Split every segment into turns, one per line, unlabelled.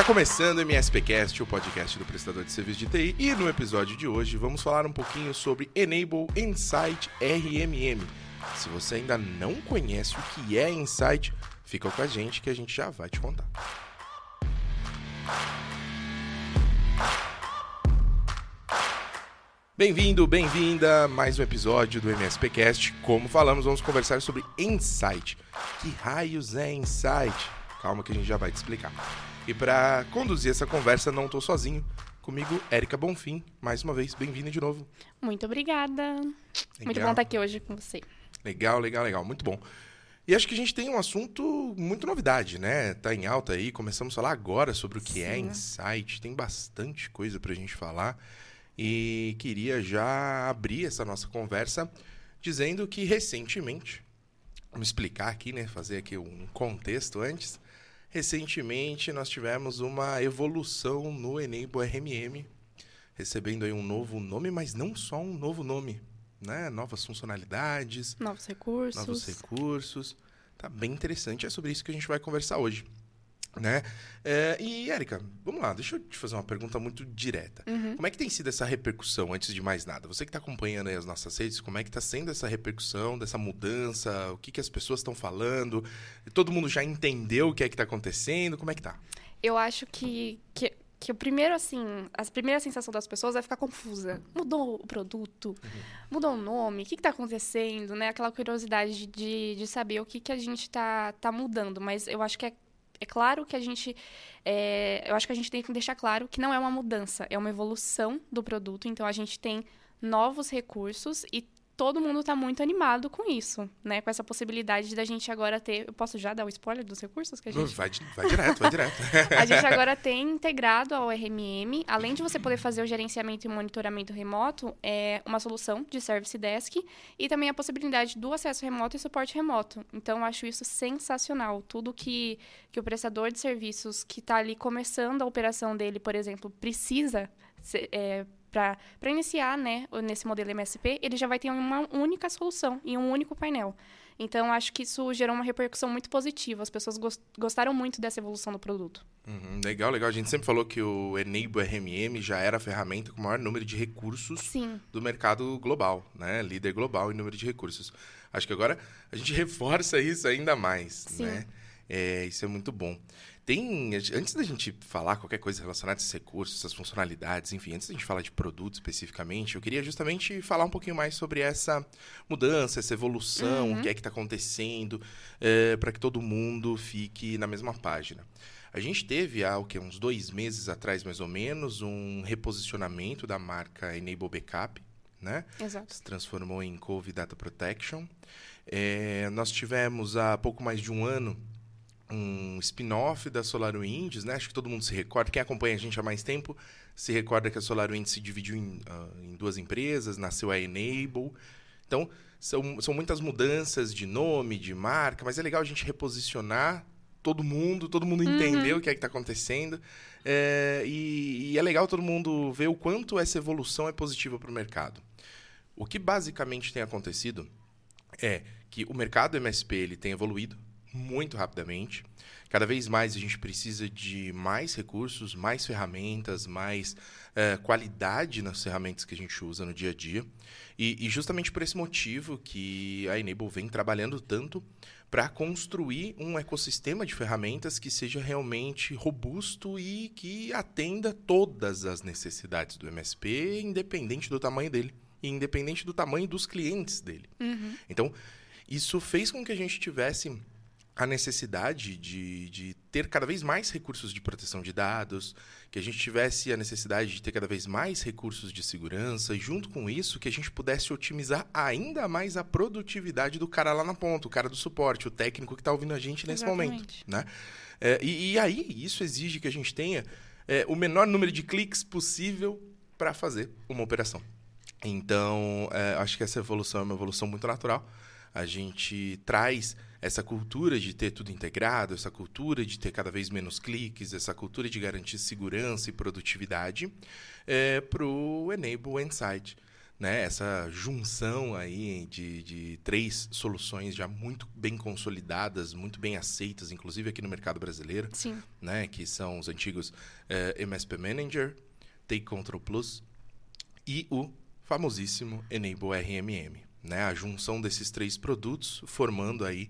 Está começando o MSPcast, o podcast do prestador de serviço de TI, e no episódio de hoje vamos falar um pouquinho sobre Enable Insight RMM. Se você ainda não conhece o que é Insight, fica com a gente que a gente já vai te contar. Bem-vindo, bem-vinda a mais um episódio do MSPcast. Como falamos, vamos conversar sobre Insight. Que raios é Insight? Calma que a gente já vai te explicar. E para conduzir essa conversa, não estou sozinho. Comigo, Érica Bonfim. Mais uma vez, bem-vinda de novo.
Muito obrigada. Legal. Muito bom estar aqui hoje com você.
Legal, legal, legal. Muito bom. E acho que a gente tem um assunto muito novidade, né? Tá em alta aí. Começamos a falar agora sobre o que Sim. é Insight. Tem bastante coisa para a gente falar. E queria já abrir essa nossa conversa dizendo que recentemente, vamos explicar aqui, né? Fazer aqui um contexto antes. Recentemente nós tivemos uma evolução no Enable RMM, recebendo aí um novo nome, mas não só um novo nome, né? Novas funcionalidades,
novos recursos.
Novos recursos. Tá bem interessante, é sobre isso que a gente vai conversar hoje. Né? É, e, Érica, vamos lá, deixa eu te fazer uma pergunta muito direta. Uhum. Como é que tem sido essa repercussão, antes de mais nada? Você que está acompanhando as nossas redes, como é que está sendo essa repercussão, dessa mudança? O que, que as pessoas estão falando? Todo mundo já entendeu o que é que está acontecendo? Como é que tá?
Eu acho que, que, que o primeiro, assim, a primeira sensação das pessoas é ficar confusa. Mudou o produto? Uhum. Mudou o nome? O que está acontecendo? Né? Aquela curiosidade de, de saber o que, que a gente está tá mudando. Mas eu acho que é é claro que a gente. É, eu acho que a gente tem que deixar claro que não é uma mudança, é uma evolução do produto. Então a gente tem novos recursos e todo mundo está muito animado com isso, né? Com essa possibilidade da gente agora ter. Eu posso já dar o spoiler dos recursos que a gente.
Vai, vai direto, vai direto.
a gente agora tem integrado ao RMM, além de você poder fazer o gerenciamento e monitoramento remoto, é uma solução de Service Desk e também a possibilidade do acesso remoto e suporte remoto. Então, eu acho isso sensacional. Tudo que, que o prestador de serviços que está ali começando a operação dele, por exemplo, precisa. Ser, é, para iniciar né, nesse modelo MSP, ele já vai ter uma única solução e um único painel. Então, acho que isso gerou uma repercussão muito positiva. As pessoas gostaram muito dessa evolução do produto.
Uhum, legal, legal. A gente sempre falou que o Enable RMM já era a ferramenta com o maior número de recursos
Sim.
do mercado global, né? Líder global em número de recursos. Acho que agora a gente reforça isso ainda mais, Sim. né? É, isso é muito bom. Tem, antes da gente falar qualquer coisa relacionada a esses recursos, essas funcionalidades, enfim, antes da gente falar de produto especificamente, eu queria justamente falar um pouquinho mais sobre essa mudança, essa evolução, uhum. o que é que está acontecendo, é, para que todo mundo fique na mesma página. A gente teve há o que, uns dois meses atrás, mais ou menos, um reposicionamento da marca Enable Backup, né?
Exato.
Se transformou em Cove Data Protection. É, nós tivemos há pouco mais de um ano um spin-off da SolarWinds, né? Acho que todo mundo se recorda, quem acompanha a gente há mais tempo, se recorda que a SolarWinds se dividiu em, uh, em duas empresas, nasceu a Enable. Então, são, são muitas mudanças de nome, de marca, mas é legal a gente reposicionar todo mundo, todo mundo uhum. entender o que é que está acontecendo. É, e, e, é legal todo mundo ver o quanto essa evolução é positiva para o mercado. O que basicamente tem acontecido é que o mercado MSP ele tem evoluído, muito rapidamente. Cada vez mais a gente precisa de mais recursos, mais ferramentas, mais uh, qualidade nas ferramentas que a gente usa no dia a dia. E, e justamente por esse motivo que a Enable vem trabalhando tanto para construir um ecossistema de ferramentas que seja realmente robusto e que atenda todas as necessidades do MSP, independente do tamanho dele e independente do tamanho dos clientes dele.
Uhum.
Então, isso fez com que a gente tivesse a necessidade de, de ter cada vez mais recursos de proteção de dados, que a gente tivesse a necessidade de ter cada vez mais recursos de segurança, e junto com isso, que a gente pudesse otimizar ainda mais a produtividade do cara lá na ponta, o cara do suporte, o técnico que está ouvindo a gente nesse Exatamente. momento. Né? É, e, e, aí, isso exige que a gente tenha é, o menor número de cliques possível para fazer uma operação. Então, é, acho que essa evolução é uma evolução muito natural. A gente traz essa cultura de ter tudo integrado, essa cultura de ter cada vez menos cliques, essa cultura de garantir segurança e produtividade é, para o Enable Insight. né, essa junção aí de, de três soluções já muito bem consolidadas, muito bem aceitas, inclusive aqui no mercado brasileiro,
Sim.
né, que são os antigos eh, MSP Manager, Take Control Plus e o famosíssimo Enable RMM, né, a junção desses três produtos formando aí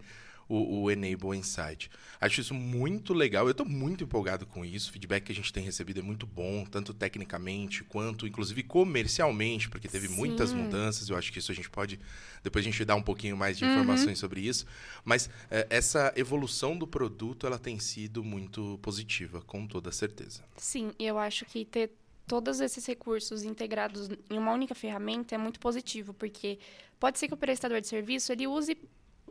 o, o Enable Insight. Acho isso muito legal, eu estou muito empolgado com isso. O feedback que a gente tem recebido é muito bom, tanto tecnicamente quanto, inclusive, comercialmente, porque teve
Sim.
muitas mudanças. Eu acho que isso a gente pode. Depois a gente dá um pouquinho mais de
Uhum.
informações sobre isso. Mas eh, essa evolução do produto ela tem sido muito positiva, com toda certeza.
Sim, eu acho que ter todos esses recursos integrados em uma única ferramenta é muito positivo, porque pode ser que o prestador de serviço ele use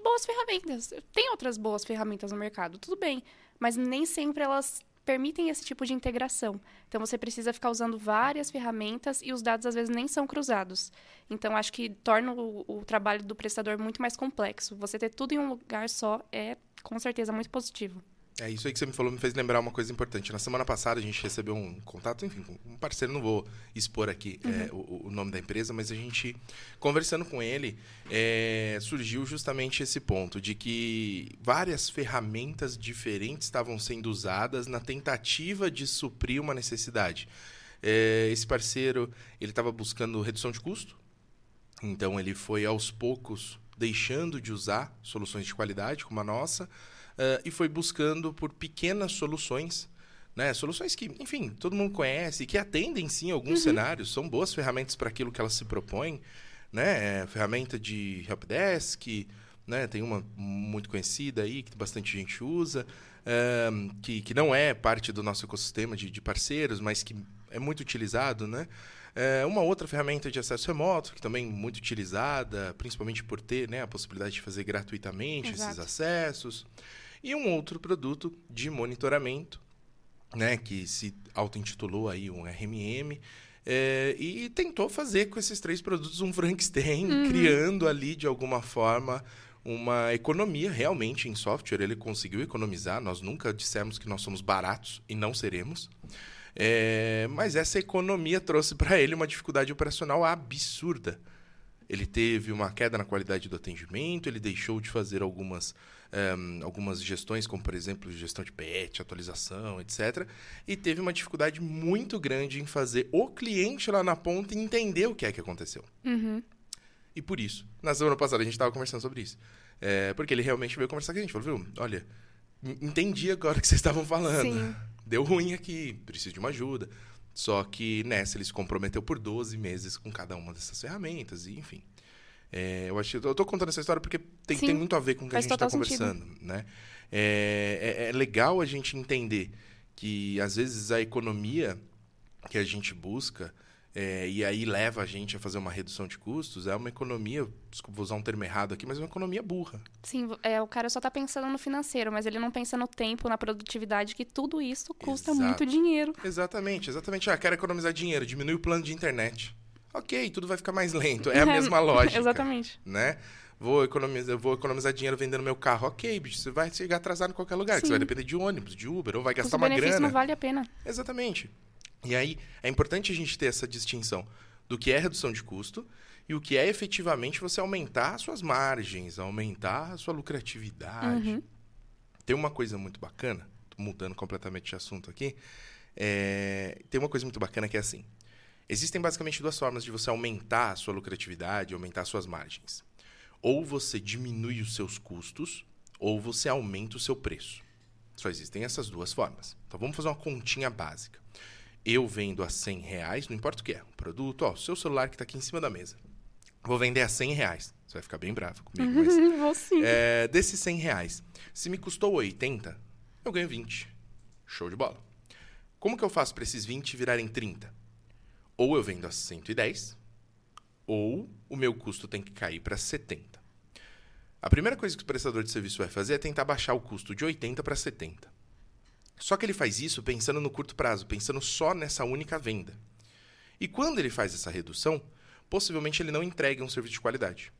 boas ferramentas. Tem outras boas ferramentas no mercado, tudo bem, mas nem sempre elas permitem esse tipo de integração. Então você precisa ficar usando várias ferramentas e os dados às vezes nem são cruzados. Então acho que torna o, o trabalho do prestador muito mais complexo. Você ter tudo em um lugar só é com certeza muito positivo.
É isso aí que você me falou, me fez lembrar uma coisa importante. Na semana passada a gente recebeu um contato, enfim, com um parceiro, não vou expor aqui é, o, o nome da empresa, mas a gente, conversando com ele, é, surgiu justamente esse ponto de que várias ferramentas diferentes estavam sendo usadas na tentativa de suprir uma necessidade. É, esse parceiro, ele estava buscando redução de custo, então ele foi aos poucos deixando de usar soluções de qualidade como a nossa, Uh, e foi buscando por pequenas soluções, né? Soluções que, enfim, todo mundo conhece, que atendem sim alguns cenários, são boas ferramentas para aquilo que elas se propõem, né? É, ferramenta de helpdesk, né? Tem uma muito conhecida aí que bastante gente usa, um, que, que não é parte do nosso ecossistema de, de parceiros, mas que é muito utilizado, né? É, uma outra ferramenta de acesso remoto, que também é muito utilizada, principalmente por ter né, a possibilidade de fazer gratuitamente
Exato.
esses acessos. E um outro produto de monitoramento, né, que se auto-intitulou aí um RMM, é, e tentou fazer com esses três produtos um Frankenstein, criando ali de alguma forma uma economia realmente em software. Ele conseguiu economizar, nós nunca dissemos que nós somos baratos e não seremos. É, mas essa economia trouxe para ele uma dificuldade operacional absurda. Ele teve uma queda na qualidade do atendimento, ele deixou de fazer algumas, ehm, algumas gestões, como por exemplo gestão de patch, atualização, etc. E teve uma dificuldade muito grande em fazer o cliente lá na ponta entender o que é que aconteceu.
Uhum.
E por isso, na semana passada a gente estava conversando sobre isso. É, porque ele realmente veio conversar com a gente. Falou, viu, olha, en- entendi agora o que vocês estavam falando.
Sim.
Deu ruim aqui, preciso de uma ajuda. Só que nessa ele se comprometeu por 12 meses com cada uma dessas ferramentas, e enfim. É, eu acho, eu tô contando essa história porque tem,
Sim,
tem muito a ver com o que a gente está
sentido.
conversando, né? É, é- é legal a gente entender que às vezes a economia que a gente busca é, e aí leva a gente a fazer uma redução de custos é uma economia, desculpa, vou usar um termo errado aqui, mas é uma economia burra.
Sim, é, o cara só tá pensando no financeiro, mas ele não pensa no tempo, na produtividade, que tudo isso custa
Exato.
muito dinheiro.
Exatamente, exatamente. Ah, quero economizar dinheiro, diminui o plano de internet. Ok, tudo vai ficar mais lento. É a mesma lógica.
Exatamente.
Né? Vou economizar, vou economizar dinheiro vendendo meu carro. Ok, bicho, você vai chegar atrasado em qualquer lugar. Você vai depender de ônibus, de Uber, ou vai gastar uma grana.
não vale a pena.
Exatamente. E aí, é importante a gente ter essa distinção do que é redução de custo e o que é efetivamente você aumentar as suas margens, aumentar a sua lucratividade.
Uhum.
Tem uma coisa muito bacana, tô mudando completamente de assunto aqui. é, tem uma coisa muito bacana que é assim: existem basicamente duas formas de você aumentar a sua lucratividade, aumentar as suas margens. Ou você diminui os seus custos, ou você aumenta o seu preço. Só existem essas duas formas. Então vamos fazer uma continha básica. Eu vendo a 100 reais, não importa o que é, um produto, ó, o seu celular que está aqui em cima da mesa. Vou vender a 100 reais. Você vai ficar bem bravo comigo, mas
Vou sim.
é, desses 100 reais, se me custou 80, eu ganho 20. Show de bola. Como que eu faço para esses 20 virarem 30? Ou eu vendo a 110, ou o meu custo tem que cair para 70. A primeira coisa que o prestador de serviço vai fazer é tentar baixar o custo de 80 para 70. Só que ele faz isso pensando no curto prazo, pensando só nessa única venda. E quando ele faz essa redução, possivelmente ele não entrega um serviço de qualidade.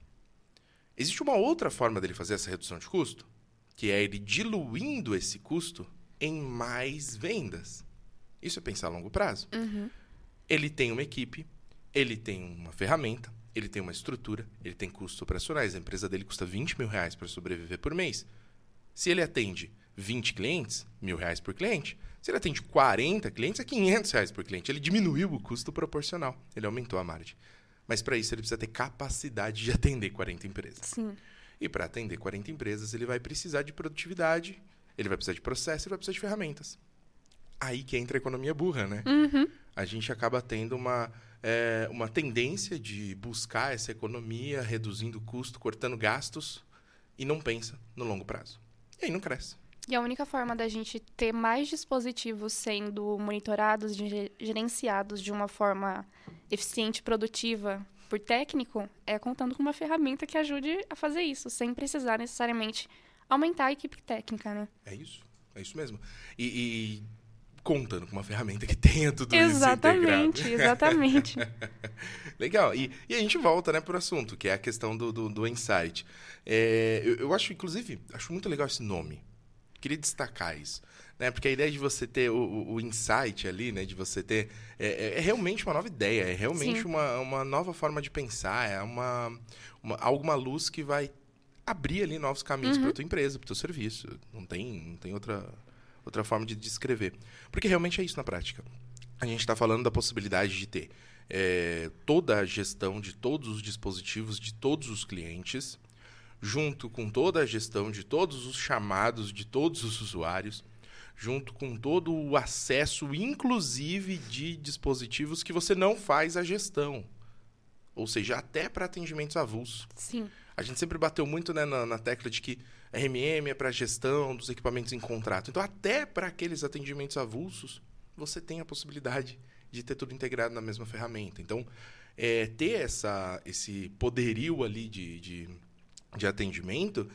Existe uma outra forma dele fazer essa redução de custo, que é ele diluindo esse custo em mais vendas. Isso é pensar a longo prazo.
Uhum.
Ele tem uma equipe ele tem uma ferramenta, ele tem uma estrutura, ele tem custos operacionais. A empresa dele custa 20 mil reais para sobreviver por mês. Se ele atende 20 clientes, mil reais por cliente. Se ele atende 40 clientes, é 500 reais por cliente. Ele diminuiu o custo proporcional. Ele aumentou a margem. Mas para isso ele precisa ter capacidade de atender 40 empresas.
Sim.
E para atender 40 empresas, ele vai precisar de produtividade, ele vai precisar de processo, ele vai precisar de ferramentas. Aí que entra a economia burra, né?
Uhum.
A gente acaba tendo uma, é, uma tendência de buscar essa economia, reduzindo o custo, cortando gastos, e não pensa no longo prazo. E aí não cresce.
E a única forma da gente ter mais dispositivos sendo monitorados, ge- gerenciados de uma forma eficiente, produtiva por técnico, é contando com uma ferramenta que ajude a fazer isso, sem precisar necessariamente aumentar a equipe técnica, né?
É isso. É isso mesmo. E, e contando com uma ferramenta que tenha tudo
exatamente,
isso integrado.
exatamente.
Legal. E, e a gente volta né, para o assunto, que é a questão do, do, do insight. É, eu, eu acho, inclusive, acho muito legal esse nome. Queria destacar isso. Né? Porque a ideia de você ter o, o, insight ali, né? De você ter... É, é- é realmente uma nova ideia, é realmente
Sim.
uma, uma nova forma de pensar, é uma, uma, alguma luz que vai abrir ali novos caminhos
Uhum.
para tua empresa, para teu serviço. Não tem, não tem outra, outra forma de descrever. Porque realmente é isso na prática. A gente está falando da possibilidade de ter é, toda a gestão de todos os dispositivos de todos os clientes, junto com toda a gestão de todos os chamados de todos os usuários, junto com todo o acesso, inclusive de dispositivos que você não faz a gestão. Ou seja, até para atendimentos avulsos.
Sim,
A gente sempre bateu muito né, na, na tecla de que RMM é para gestão dos equipamentos em contrato. Então, até para aqueles atendimentos avulsos, você tem a possibilidade de ter tudo integrado na mesma ferramenta. Então, é, ter essa, esse poderio ali de, de, de atendimento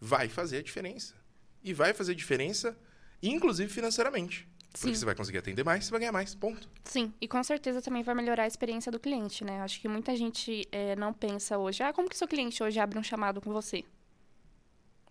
vai fazer a diferença. E vai fazer diferença, inclusive financeiramente.
sim.
Porque você vai conseguir atender mais, você vai ganhar mais. Ponto.
Sim, e com certeza também vai melhorar a experiência do cliente, né? Acho que muita gente eh, não pensa hoje, ah, como que seu cliente hoje abre um chamado com você?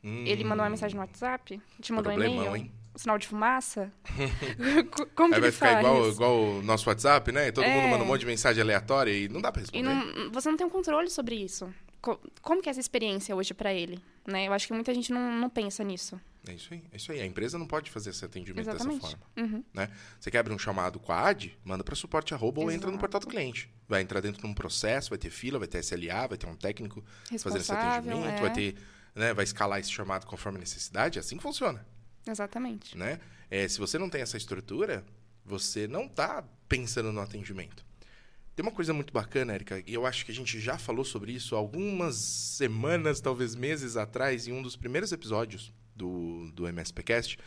Ele mandou uma mensagem no WhatsApp? Te mandou um
Hum.
E-mail?
hein?
Sinal de fumaça? Co- como que
Aí vai
ele
ficar igual, igual o nosso WhatsApp, né? E todo mundo
É.
manda um monte de mensagem aleatória e não dá pra responder.
E não, você não tem um controle sobre isso. Co- como que é essa experiência hoje para ele? Né? Eu acho que muita gente não, não pensa nisso.
É isso aí, é isso aí. A empresa não pode fazer esse atendimento
Exatamente.
dessa forma.
Uhum.
Né? Você quer abrir um chamado com a AD, manda para suporte arroba ou entra no portal do cliente. Vai entrar dentro de um processo, vai ter fila, vai ter SLA, vai ter um técnico fazendo esse atendimento,
é.
vai ter, né, vai escalar esse chamado conforme a necessidade. É assim que funciona.
Exatamente.
Né? É, se você não tem essa estrutura, você não está pensando no atendimento. Tem uma coisa muito bacana, Erika, e eu acho que a gente já falou sobre isso algumas semanas, talvez meses atrás, em um dos primeiros episódios do, do MSPcast.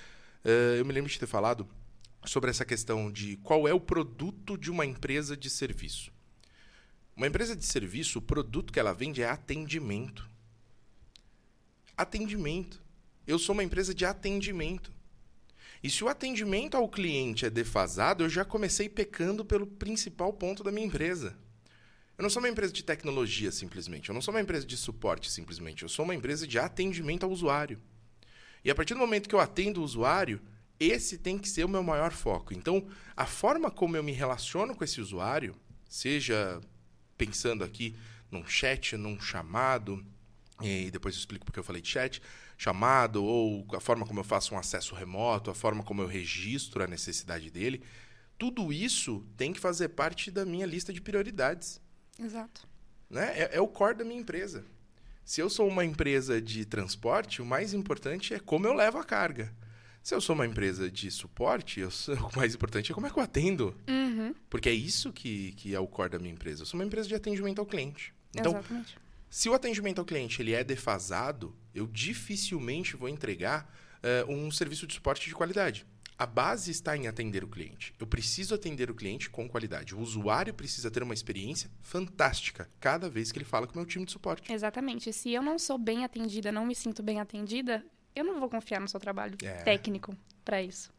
Eh, eu me lembro de ter falado sobre essa questão de qual é o produto de uma empresa de serviço. Uma empresa de serviço, o produto que ela vende é atendimento. Atendimento. Eu sou uma empresa de atendimento. E se o atendimento ao cliente é defasado, eu já comecei pecando pelo principal ponto da minha empresa. Eu não sou uma empresa de tecnologia simplesmente, eu não sou uma empresa de suporte simplesmente, eu sou uma empresa de atendimento ao usuário. E a partir do momento que eu atendo o usuário, esse tem que ser o meu maior foco. Então, a forma como eu me relaciono com esse usuário, seja pensando aqui num chat, num chamado, e depois eu explico porque eu falei de chat, chamado, ou a forma como eu faço um acesso remoto, a forma como eu registro a necessidade dele, tudo isso tem que fazer parte da minha lista de prioridades.
Exato.
Né? É, é o core da minha empresa. Se eu sou uma empresa de transporte, o mais importante é como eu levo a carga. Se eu sou uma empresa de suporte, eu sou- o mais importante é como é que eu atendo.
Uhum.
Porque é isso que, que é o core da minha empresa. Eu sou uma empresa de atendimento ao cliente. Então,
Exatamente.
Se o atendimento ao cliente ele é defasado, eu dificilmente vou entregar eh, um serviço de suporte de qualidade. A base está em atender o cliente. Eu preciso atender o cliente com qualidade. O usuário precisa ter uma experiência fantástica cada vez que ele fala com o meu time de suporte.
Exatamente. Se eu não sou bem atendida, não me sinto bem atendida, eu não vou confiar no seu trabalho
É.
técnico para isso.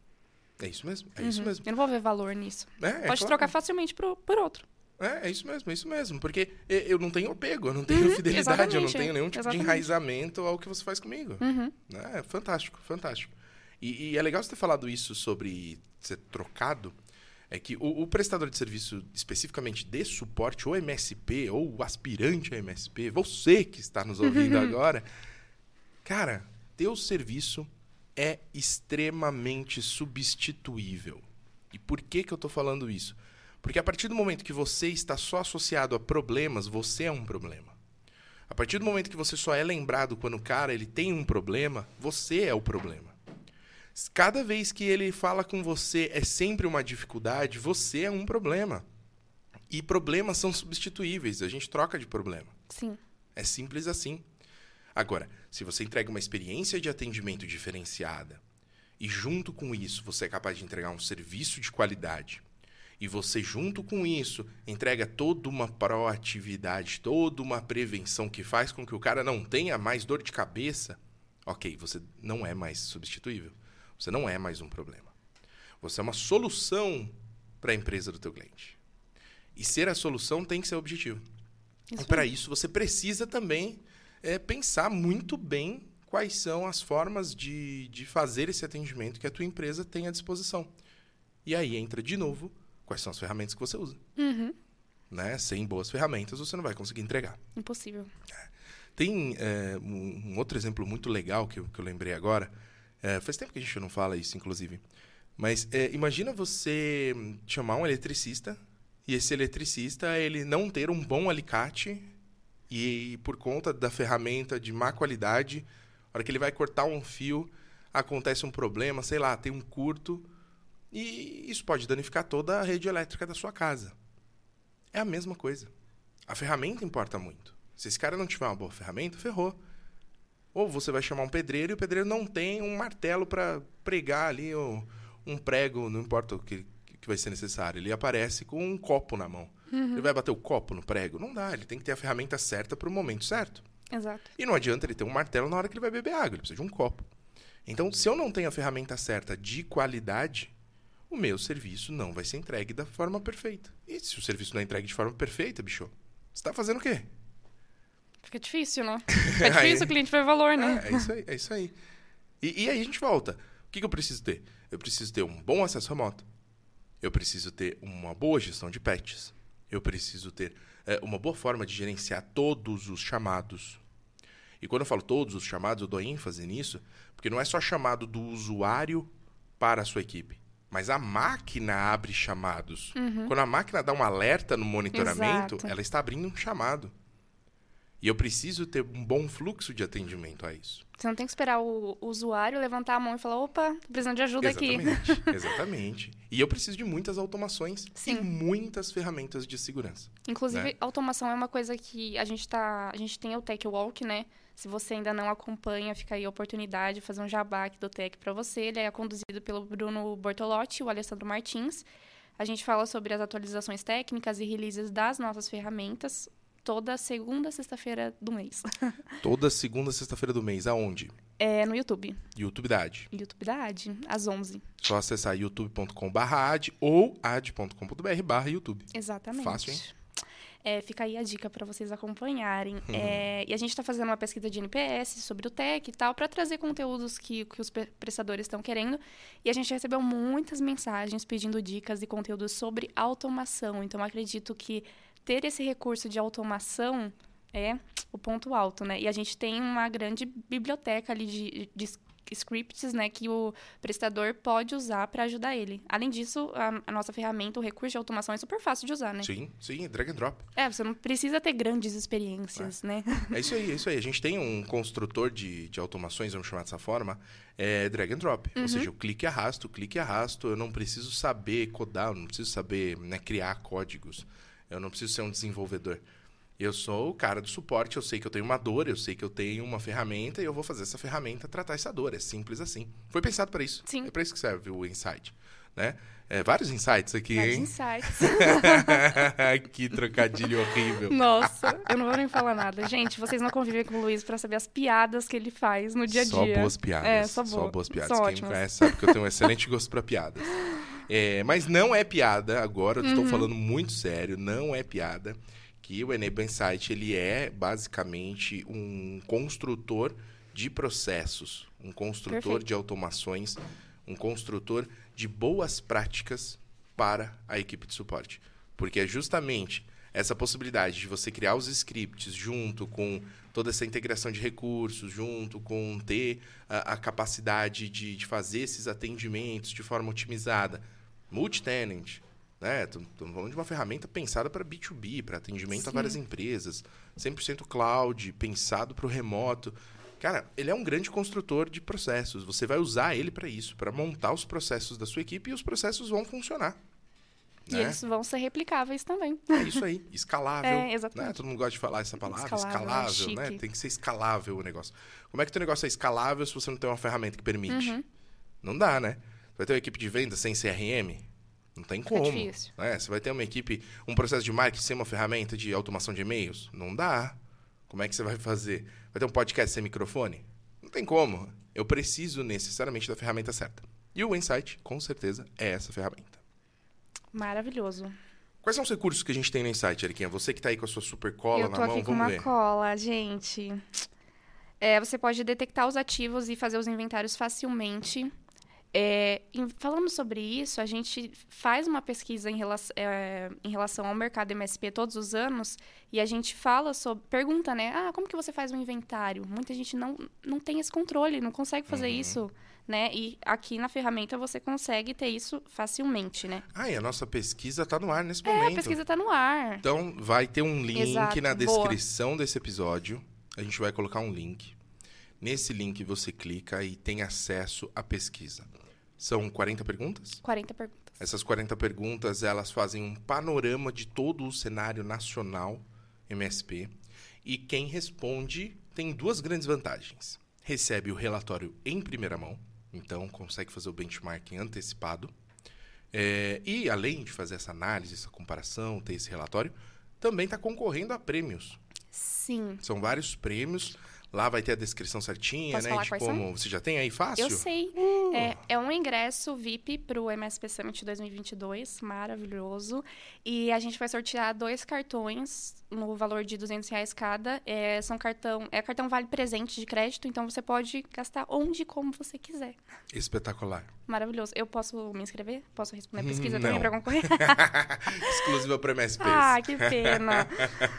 É isso mesmo? É isso
Uhum.
mesmo.
Eu não vou ver valor nisso.
É, é
Pode
claro.
trocar facilmente por, por outro.
É, é isso mesmo, é isso mesmo. Porque eu não tenho apego, eu não tenho fidelidade, eu não tenho nenhum tipo
exatamente.
de enraizamento ao que você faz comigo.
Uhum.
É fantástico, fantástico. E, e é legal você ter falado isso sobre ser trocado, É que o, o prestador de serviço, especificamente de suporte, ou MSP, ou aspirante a MSP, você que está nos ouvindo agora, cara, teu serviço é extremamente substituível. E por que, que eu estou falando isso? Porque a partir do momento que você está só associado a problemas, você é um problema. A partir do momento que você só é lembrado quando o cara ele tem um problema, você é o problema. Cada vez que ele fala com você é sempre uma dificuldade, você é um problema. E problemas são substituíveis, a gente troca de problema.
Sim.
É simples assim. Agora, se você entrega uma experiência de atendimento diferenciada, e junto com isso você é capaz de entregar um serviço de qualidade, e você, junto com isso, entrega toda uma proatividade, toda uma prevenção que faz com que o cara não tenha mais dor de cabeça, ok, você não é mais substituível. Você não é mais um problema. Você é uma solução para a empresa do teu cliente. E ser a solução tem que ser o objetivo. Isso e para isso você precisa também é, pensar muito bem quais são as formas de, de fazer esse atendimento que a tua empresa tem à disposição. E aí entra de novo quais são as ferramentas que você usa.
Uhum.
Né? Sem boas ferramentas você não vai conseguir entregar.
Impossível.
É. Tem é, um, um, outro exemplo muito legal que eu, que eu lembrei agora. É, faz tempo que a gente não fala isso, inclusive. Mas é, imagina você chamar um eletricista e esse eletricista ele não ter um bom alicate e por conta da ferramenta de má qualidade hora que ele vai cortar um fio, acontece um problema, sei lá, tem um curto, e isso pode danificar toda a rede elétrica da sua casa. É a mesma coisa. A ferramenta importa muito. Se esse cara não tiver uma boa ferramenta, ferrou. Ou você vai chamar um pedreiro e o pedreiro não tem um martelo para pregar ali um prego, não importa o que, que vai ser necessário. Ele aparece com um copo na mão. Uhum. Ele vai bater o copo no prego? Não dá, ele tem que ter a ferramenta certa para o momento certo.
Exato.
E não adianta ele ter um martelo na hora que ele vai beber água, ele precisa de um copo. Então, se eu não tenho a ferramenta certa de qualidade, o meu serviço não vai ser entregue da forma perfeita. E se o serviço não é entregue de forma perfeita, bicho, você está fazendo o quê?
Fica difícil, né? Fica difícil, o cliente ver valor, né?
É, é, isso aí, é isso aí. E, e aí a gente volta. O que, que eu preciso ter? Eu preciso ter um bom acesso remoto. Eu preciso ter uma boa gestão de patches. Eu preciso ter é, uma boa forma de gerenciar todos os chamados. E quando eu falo todos os chamados, eu dou ênfase nisso, porque não é só chamado do usuário para a sua equipe, mas a máquina abre chamados.
Uhum.
Quando a máquina dá um alerta no monitoramento,
Exato.
ela está abrindo um chamado. E eu preciso ter um bom fluxo de atendimento a isso.
Você não tem que esperar o usuário levantar a mão e falar, opa, tô precisando de ajuda
exatamente,
aqui.
Exatamente. E eu preciso de muitas automações
Sim.
e muitas ferramentas de segurança.
Inclusive,
né?
automação é uma coisa que a gente tá. A gente tem o Tech Walk, né? Se você ainda não acompanha, fica aí a oportunidade de fazer um jabá aqui do Tech para você. Ele é conduzido pelo Bruno Bortolotti e o Alessandro Martins. A gente fala sobre as atualizações técnicas e releases das nossas ferramentas toda segunda sexta-feira do mês.
Toda segunda sexta-feira do mês, aonde?
É no YouTube.
YouTube da AD.
YouTube da AD, às 11.
Só acessar youtube.com.br ad ou ad.com.br barra YouTube.
Exatamente.
Fácil, hein?
É, fica aí a dica para vocês acompanharem. Uhum. É, e a gente está fazendo uma pesquisa de NPS sobre o tech e tal, para trazer conteúdos que, que os prestadores estão querendo. E a gente recebeu muitas mensagens pedindo dicas e conteúdos sobre automação. Então, acredito que ter esse recurso de automação é o ponto alto, né? E a gente tem uma grande biblioteca ali de, de scripts, né, que o prestador pode usar para ajudar ele. Além disso, a, a, nossa ferramenta, o recurso de automação é super fácil de usar, né?
Sim, sim, drag and drop.
É, você não precisa ter grandes experiências,
é.
né?
É isso aí, é isso aí. A gente tem um construtor de, de automações, vamos chamar dessa forma, é drag and drop.
Uhum.
Ou seja, eu clique e arrasto, clique e arrasto, eu não preciso saber codar, eu não preciso saber né, criar códigos. Eu não preciso ser um desenvolvedor. Eu sou o cara do suporte, eu sei que eu tenho uma dor, eu sei que eu tenho uma ferramenta e eu vou fazer essa ferramenta tratar essa dor. É simples assim. Foi pensado para isso.
Sim.
É para isso que serve o Insight. Né? É, vários insights aqui,
vários
hein?
insights.
que trocadilho horrível.
Nossa, eu não vou nem falar nada. Gente, vocês não convivem com o Luiz para saber as piadas que ele faz no dia a dia.
Só boas piadas.
É, só,
só boas piadas.
São
Quem
ótimas.
me conhece sabe que eu tenho um excelente gosto para piadas. É, mas não é piada, agora eu estou
Uhum.
falando muito sério, não é piada que o Enable Insight ele é basicamente um construtor de processos, um construtor
Perfeito.
de automações, um construtor de boas práticas para a equipe de suporte. Porque é justamente essa possibilidade de você criar os scripts junto com toda essa integração de recursos, junto com ter a, a capacidade de, de, fazer esses atendimentos de forma otimizada, multi-tenant, né? Estamos falando de uma ferramenta pensada para B2B, para atendimento Sim. a várias empresas, 100% cloud, pensado para o remoto. Cara, ele é um grande construtor de processos. Você vai usar ele para isso, para montar os processos da sua equipe e os processos vão funcionar.
E né? eles vão ser replicáveis também.
É isso aí, escalável.
É, exatamente.
Né? Todo mundo gosta de falar essa palavra, escalável, escalável né? Tem que ser escalável o negócio. Como é que o negócio é escalável se você não tem uma ferramenta que permite? Uhum. Não dá, né? Vai ter uma equipe de venda sem CRM? Não tem como. É difícil. Né? Você vai ter uma equipe, um processo de marketing sem uma ferramenta de automação de e-mails? Não dá. Como é que você vai fazer? Vai ter um podcast sem microfone? Não tem como. Eu preciso necessariamente da ferramenta certa. E o Insight, com certeza, é essa ferramenta.
Maravilhoso.
Quais são os recursos que a gente tem no Insight, Eriquinha? Você que está aí com a sua super cola
Eu
na mão,
aqui com uma cola, gente. É, você pode detectar os ativos e fazer os inventários facilmente. É, em, falando sobre isso, a gente faz uma pesquisa em relação, é, em relação ao mercado MSP todos os anos e a gente fala sobre. Pergunta, né? Ah, como que você faz um inventário? Muita gente não, não tem esse controle, não consegue fazer uhum. isso né? E aqui na ferramenta você consegue ter isso facilmente, né?
Ah, e a nossa pesquisa está no ar nesse momento. É,
a pesquisa está no ar.
Então, vai ter um link Exato, na descrição boa. desse episódio. A gente vai colocar um link. Nesse link você clica e tem acesso à pesquisa. São 40 perguntas?
40 perguntas.
Essas 40 perguntas, elas fazem um panorama de todo o cenário nacional MSP. E quem responde tem duas grandes vantagens. Recebe o relatório em primeira mão, então consegue fazer o benchmarking antecipado. É, e além de fazer essa análise, essa comparação, ter esse relatório, também está concorrendo a prêmios.
Sim.
São vários prêmios. Lá vai ter a descrição certinha,
Posso
né?
Falar
de
quais
como.
São?
Você já tem aí fácil?
Eu sei. Uh. É, é, um ingresso VIP para o MSP Summit 2022, maravilhoso. E a gente vai sortear dois cartões no valor de 200 reais cada. É, são cartão, é cartão vale presente de crédito, então você pode gastar onde e como você quiser.
Espetacular.
Maravilhoso. Eu posso me inscrever? Posso responder a pesquisa também para concorrer?
Exclusiva para MSP.
Ah, que pena.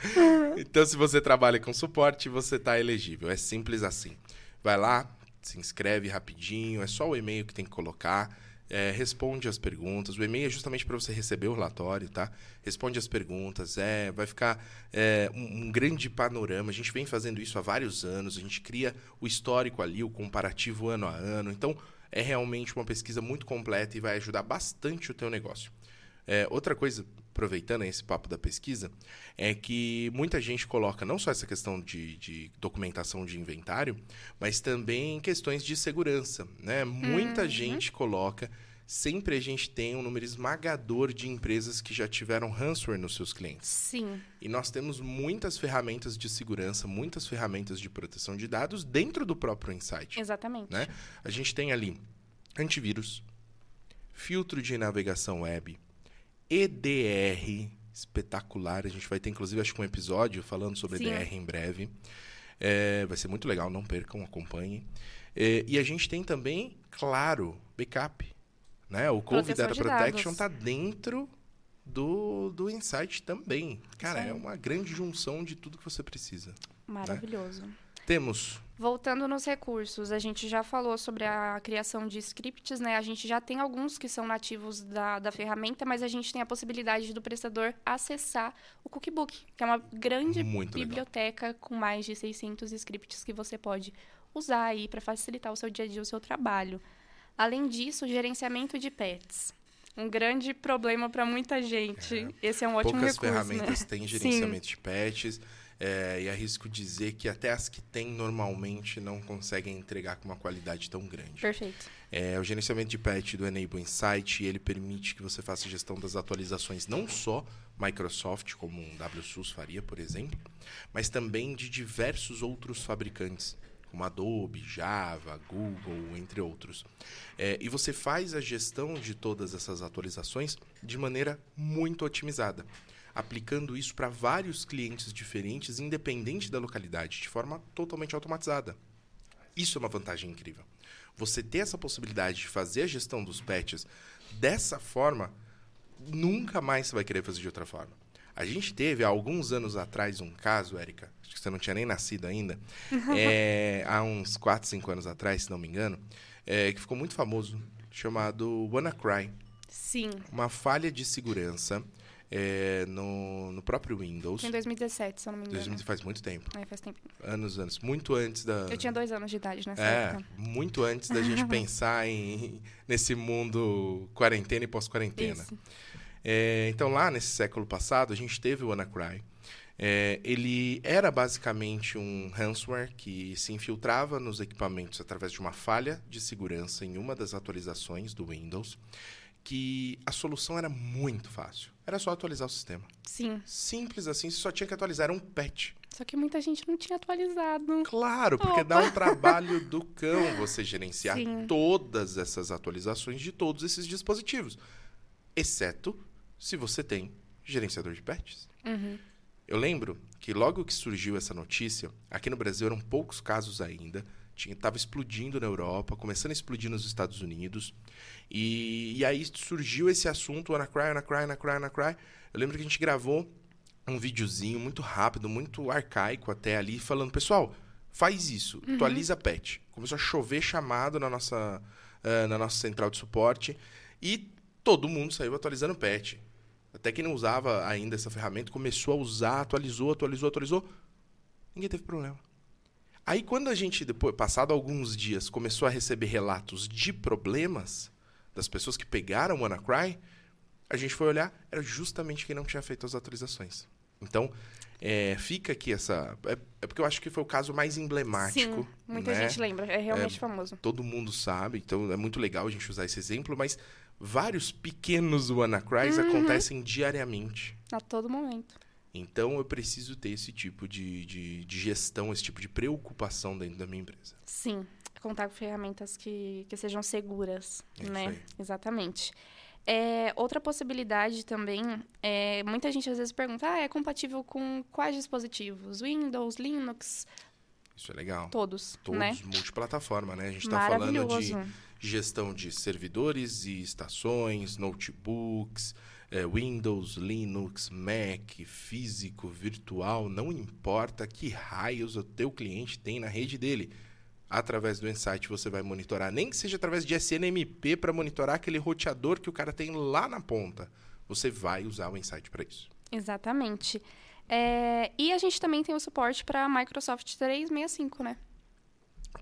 então, se você trabalha com suporte, você está elegível. É simples assim. Vai lá, se inscreve rapidinho, é só o e-mail que tem que colocar. É, responde as perguntas. O e-mail é justamente para você receber o relatório, tá? Responde as perguntas. É, vai ficar é, um, um, grande panorama. A gente vem fazendo isso há vários anos. A gente cria o histórico ali, o comparativo ano a ano. Então, é realmente uma pesquisa muito completa e vai ajudar bastante o teu negócio. É, outra coisa, aproveitando esse papo da pesquisa, é que muita gente coloca não só essa questão de, de documentação de inventário, mas também questões de segurança. Né? Muita uhum. gente coloca sempre a gente tem um número esmagador de empresas que já tiveram ransomware nos seus clientes.
Sim.
E nós temos muitas ferramentas de segurança, muitas ferramentas de proteção de dados dentro do próprio Insight.
Exatamente.
Né? A gente tem ali antivírus, filtro de navegação web, EDR, espetacular. A gente vai ter, inclusive, acho que um episódio falando sobre Sim. EDR em breve. É, vai ser muito legal, não percam, acompanhem. É, e a gente tem também, claro, backup. Né? O COVID Data Protection está dentro do, do Insight também. Cara, Sim. é uma grande junção de tudo que você precisa. Né?
Maravilhoso. Né?
Temos.
Voltando nos recursos, a gente já falou sobre a criação de scripts, né? A gente já tem alguns que são nativos da, da ferramenta, mas a gente tem a possibilidade do prestador acessar o Cookbook, que é uma grande Muito biblioteca legal. com mais de 600 scripts que você pode usar aí para facilitar o seu dia a dia, o seu trabalho. Além disso, o gerenciamento de pets. Um grande problema para muita gente. É. Esse é um ótimo
Poucas
recurso,
ferramentas
né?
têm gerenciamento Sim. de pets. É, e arrisco dizer que até as que têm normalmente não conseguem entregar com uma qualidade tão grande.
Perfeito.
É, o gerenciamento de patch do Enable Insight, ele permite que você faça gestão das atualizações não só Microsoft, como um WSUS faria, por exemplo, mas também de diversos outros fabricantes como Adobe, Java, Google, entre outros. É, e você faz a gestão de todas essas atualizações de maneira muito otimizada, aplicando isso para vários clientes diferentes, independente da localidade, de forma totalmente automatizada. Isso é uma vantagem incrível. Você ter essa possibilidade de fazer a gestão dos patches dessa forma nunca mais você vai querer fazer de outra forma. A gente teve, há alguns anos atrás, um caso, Érica, acho que você não tinha nem nascido ainda, é, há uns 4, 5 anos atrás, se não me engano, é, que ficou muito famoso, chamado WannaCry.
Sim.
Uma falha de segurança é, no, no próprio Windows.
Em 2017, se eu não me engano.
2000 faz muito tempo.
É, faz tempo.
Anos, anos. Muito antes da.
Eu tinha dois anos de idade nessa
É,
época.
muito antes da gente pensar em, nesse mundo quarentena e pós-quarentena. É, então, lá nesse século passado, a gente teve o WannaCry. É, ele era basicamente um ransomware que se infiltrava nos equipamentos através de uma falha de segurança em uma das atualizações do Windows, que a solução era muito fácil. Era só atualizar o sistema.
Sim.
Simples assim, você só tinha que atualizar, era um patch.
Só que muita gente não tinha atualizado.
Claro, porque dá um trabalho do cão você gerenciar
Sim.
todas essas atualizações de todos esses dispositivos. Exceto se você tem gerenciador de patches.
Uhum.
Eu lembro que logo que surgiu essa notícia, aqui no Brasil eram poucos casos ainda, estava explodindo na Europa, começando a explodir nos Estados Unidos, e, e aí surgiu esse assunto, WannaCry, WannaCry, WannaCry, WannaCry. Eu lembro que a gente gravou um videozinho muito rápido, muito arcaico até ali, falando, pessoal, faz isso, atualiza a patch. Começou a chover chamado na nossa, ah, na nossa central de suporte, e todo mundo saiu atualizando o patch. Até quem não usava ainda essa ferramenta começou a usar, atualizou, atualizou, atualizou. Ninguém teve problema. Aí quando a gente, depois, passado alguns dias, começou a receber relatos de problemas das pessoas que pegaram o WannaCry, a gente foi olhar, era justamente quem não tinha feito as atualizações. Então, é, fica aqui essa... É, é porque eu acho que foi o caso mais emblemático.
Sim, muita
né?
gente lembra. É realmente famoso.
todo mundo sabe, então é muito legal a gente usar esse exemplo, mas vários pequenos WannaCrys
Uhum.
acontecem diariamente.
A todo momento.
Então eu preciso ter esse tipo de, de, de gestão, esse tipo de preocupação dentro da minha empresa.
Sim. Contar com ferramentas que, que sejam seguras,
É isso
né?
aí.
Exatamente. É, outra possibilidade também, é, muita gente às vezes pergunta, ah, é compatível com quais dispositivos? Windows, Linux,
Isso é legal.
todos,
Todos
né?
multiplataforma, né? A gente está falando de. Gestão de servidores e estações, notebooks, eh, Windows, Linux, Mac, físico, virtual, não importa que raios o teu cliente tem na rede dele. Através do Insight você vai monitorar, nem que seja através de SNMP para monitorar aquele roteador que o cara tem lá na ponta. Você vai usar o Insight para isso.
Exatamente. É, e a gente também tem o suporte para Microsoft 365, né?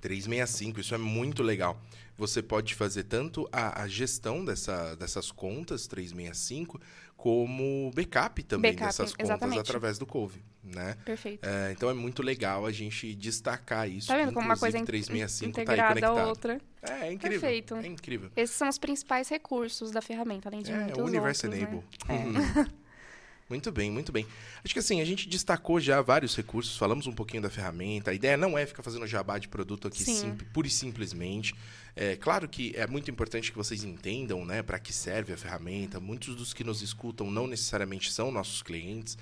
365, isso é muito legal. Você pode fazer tanto a, a gestão dessa, dessas contas 365, como backup também
Backup,
dessas contas
exatamente.
através do Cove, né?
Perfeito.
É, então é muito legal a gente destacar isso.
Tá vendo como uma coisa in-
365 tá aí
integrada à
conectado.
outra?
É, é incrível.
Perfeito.
É incrível.
Esses são os principais recursos da ferramenta, além de
É,
muitos
o Universe
outros,
Enable.
Né?
Muito bem, muito bem. Acho que assim, a gente destacou já vários recursos, falamos um pouquinho da ferramenta. A ideia não é ficar fazendo jabá de produto aqui
Sim.
pura e simplesmente. É claro que é muito importante que vocês entendam, né, para que serve a ferramenta. Muitos dos que nos escutam não necessariamente são nossos clientes.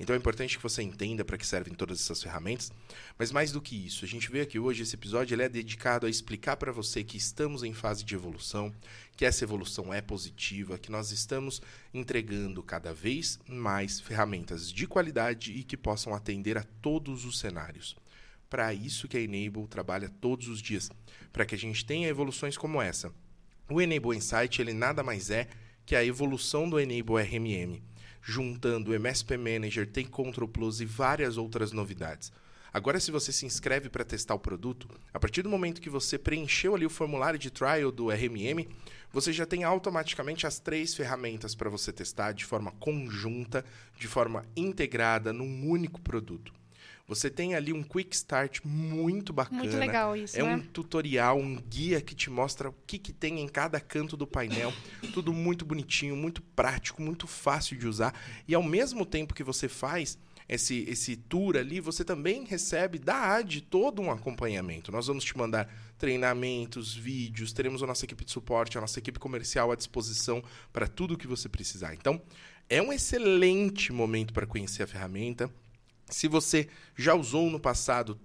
Então é importante que você entenda para que servem todas essas ferramentas. Mas mais do que isso, a gente vê aqui hoje esse episódio ele é dedicado a explicar para você que estamos em fase de evolução, que essa evolução é positiva, que nós estamos entregando cada vez mais ferramentas de qualidade e que possam atender a todos os cenários. Para isso que a Enable trabalha todos os dias, para que a gente tenha evoluções como essa. O Enable Insight ele nada mais é que a evolução do Enable RMM, juntando MSP Manager, Take Control Plus e várias outras novidades. Agora, se você se inscreve para testar o produto, a partir do momento que você preencheu ali o formulário de trial do RMM, você já tem automaticamente as três ferramentas para você testar de forma conjunta, de forma integrada, num único produto. Você tem ali um quick start muito bacana.
Muito legal isso,
É
né?
um tutorial, um guia que te mostra o que, que tem em cada canto do painel. Tudo muito bonitinho, muito prático, muito fácil de usar. E ao mesmo tempo que você faz esse, esse tour ali, você também recebe da AD todo um acompanhamento. Nós vamos te mandar treinamentos, vídeos, teremos a nossa equipe de suporte, a nossa equipe comercial à disposição para tudo o que você precisar. Então, é um excelente momento para conhecer a ferramenta. Se você já usou no passado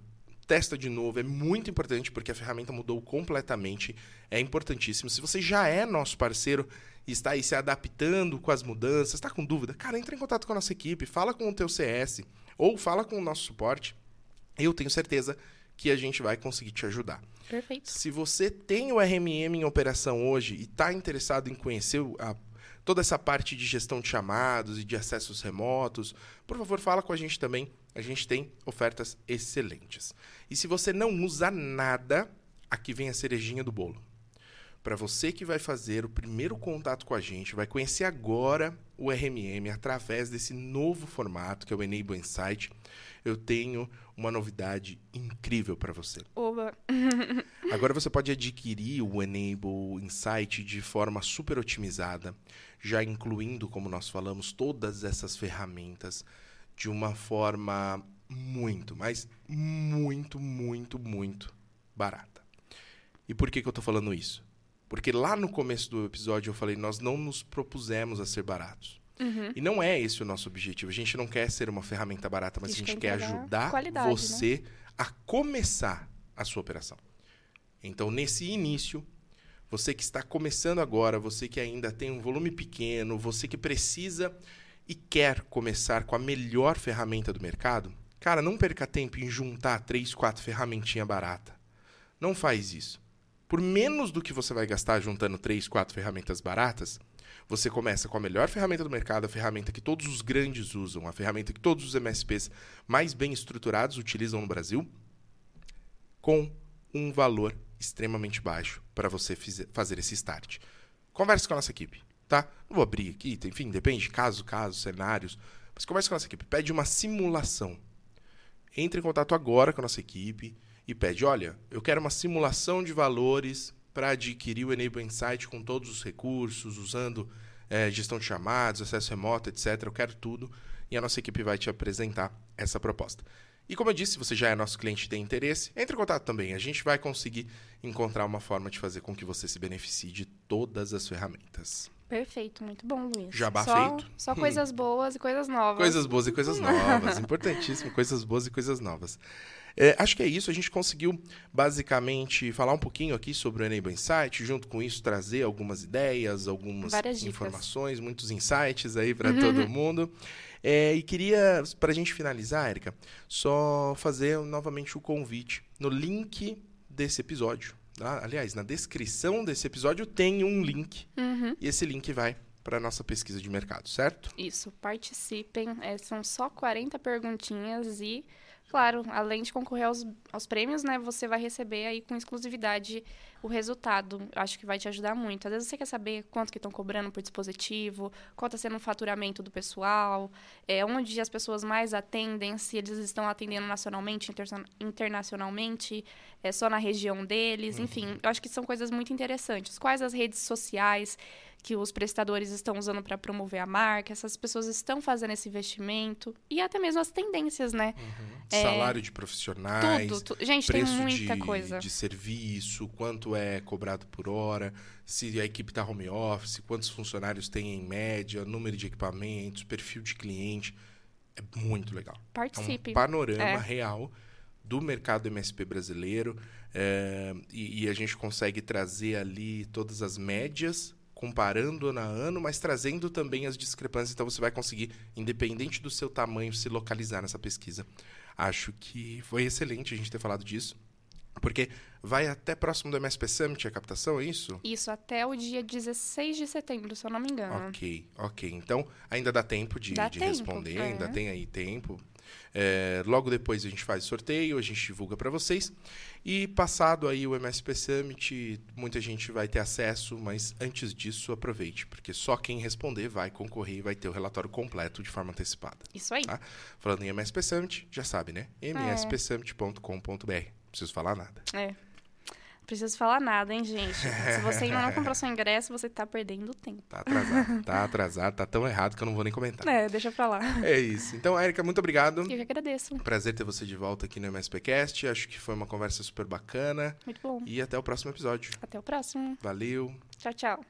testa de novo, é muito importante porque a ferramenta mudou completamente, é importantíssimo. Se você já é nosso parceiro e está aí se adaptando com as mudanças, está com dúvida, cara, entra em contato com a nossa equipe, fala com o teu CS ou fala com o nosso suporte. Eu tenho certeza que a gente vai conseguir te ajudar.
Perfeito.
Se você tem o RMM em operação hoje e está interessado em conhecer a, toda essa parte de gestão de chamados e de acessos remotos, por favor, fala com a gente também. A gente tem ofertas excelentes. E se você não usa nada, aqui vem a cerejinha do bolo. Para você que vai fazer o primeiro contato com a gente, vai conhecer agora o RMM através desse novo formato que é o Enable Insight, eu tenho uma novidade incrível para você.
Oba.
Agora você pode adquirir o Enable Insight de forma super otimizada, já incluindo, como nós falamos, todas essas ferramentas de uma forma muito, mas muito, muito, muito barata. E por que, que eu estou falando isso? Porque lá no começo do episódio eu falei, nós não nos propusemos a ser baratos.
Uhum.
E não é esse o nosso objetivo. A gente não quer ser uma ferramenta barata, mas
A
a
gente quer
ajudar
qualidade, né?
você a começar a sua operação. Então, nesse início, você que está começando agora, você que ainda tem um volume pequeno, você que precisa e quer começar com a melhor ferramenta do mercado, cara, não perca tempo em juntar três, quatro ferramentinhas barata. Não faz isso. Por menos do que você vai gastar juntando três, quatro ferramentas baratas, você começa com a melhor ferramenta do mercado, a ferramenta que todos os grandes usam, a ferramenta que todos os MSPs mais bem estruturados utilizam no Brasil, com um valor extremamente baixo para você fazer esse start. Converse com a nossa equipe, tá? Não vou abrir aqui, enfim, depende de caso, caso, cenários. Mas converse com a nossa equipe, pede uma simulação. Entre em contato agora com a nossa equipe e pede, olha, eu quero uma simulação de valores para adquirir o Enable Insight com todos os recursos, usando eh, gestão de chamados, acesso remoto, etc. Eu quero tudo. E a nossa equipe vai te apresentar essa proposta. E como eu disse, se você já é nosso cliente e tem interesse, entre em contato também. A gente vai conseguir encontrar uma forma de fazer com que você se beneficie de todas as ferramentas.
Perfeito, muito bom, Luiz.
Jabá
só,
feito.
Só coisas boas e coisas novas.
Coisas boas e coisas novas. Importantíssimo, coisas boas e coisas novas. É, acho que é isso. A gente conseguiu basicamente falar um pouquinho aqui sobre o Enable Insight, junto com isso trazer algumas ideias, algumas informações, muitos insights aí para todo mundo. É, e queria, para a gente finalizar, Erika, só fazer novamente o convite no link desse episódio. tá? Aliás, na descrição desse episódio tem um link
Uhum.
e esse link vai para nossa pesquisa de mercado, certo?
Isso, participem. É, são só 40 perguntinhas e, claro, além de concorrer aos, aos prêmios, né, você vai receber aí com exclusividade o resultado. Acho que vai te ajudar muito. Às vezes você quer saber quanto que estão cobrando por dispositivo, qual está sendo o faturamento do pessoal, é, onde as pessoas mais atendem, se eles estão atendendo nacionalmente, interna- internacionalmente, é só na região deles. Enfim, eu acho que são coisas muito interessantes. Quais as redes sociais que os prestadores estão usando para promover a marca, essas pessoas estão fazendo esse investimento e até mesmo as tendências, né? É,
Salário de profissionais,
Tudo, tu- gente, tem
preço
muita
de,
coisa.
de serviço, quanto é cobrado por hora, se a equipe está home office, quantos funcionários tem em média, número de equipamentos, perfil de cliente. É muito legal. É
Participe.
um panorama
É.
real do mercado MSP brasileiro é, e, e a gente consegue trazer ali todas as médias comparando ano a ano, mas trazendo também as discrepâncias. Então você vai conseguir, independente do seu tamanho, se localizar nessa pesquisa. Acho que foi excelente a gente ter falado disso, porque vai até próximo do MSP Summit a captação, é isso?
Isso até o dia 16 de setembro, se eu não me engano.
Ok, ok. Então, ainda dá tempo de,
Dá
de
tempo,
responder,
é.
ainda tem aí tempo. É, logo depois a gente faz sorteio, a gente divulga para vocês. E passado aí o MSP Summit, muita gente vai ter acesso, mas antes disso, aproveite, porque só quem responder vai concorrer e vai ter o relatório completo de forma antecipada.
Isso aí.
Tá. Falando em MSP Summit, já sabe, né? mspsummit.com.br. Preciso falar nada.
É. Preciso falar nada, hein, gente? Se você ainda não comprou seu ingresso, você tá perdendo tempo.
Tá atrasado, tá atrasado, tá tão errado que eu não vou nem comentar.
É, deixa pra lá.
É isso. Então, Érica, muito obrigado.
Eu que agradeço.
Prazer ter você de volta aqui no MSPcast. Acho que foi uma conversa super bacana.
Muito bom.
E até o próximo episódio.
Até o próximo.
Valeu!
Tchau, tchau.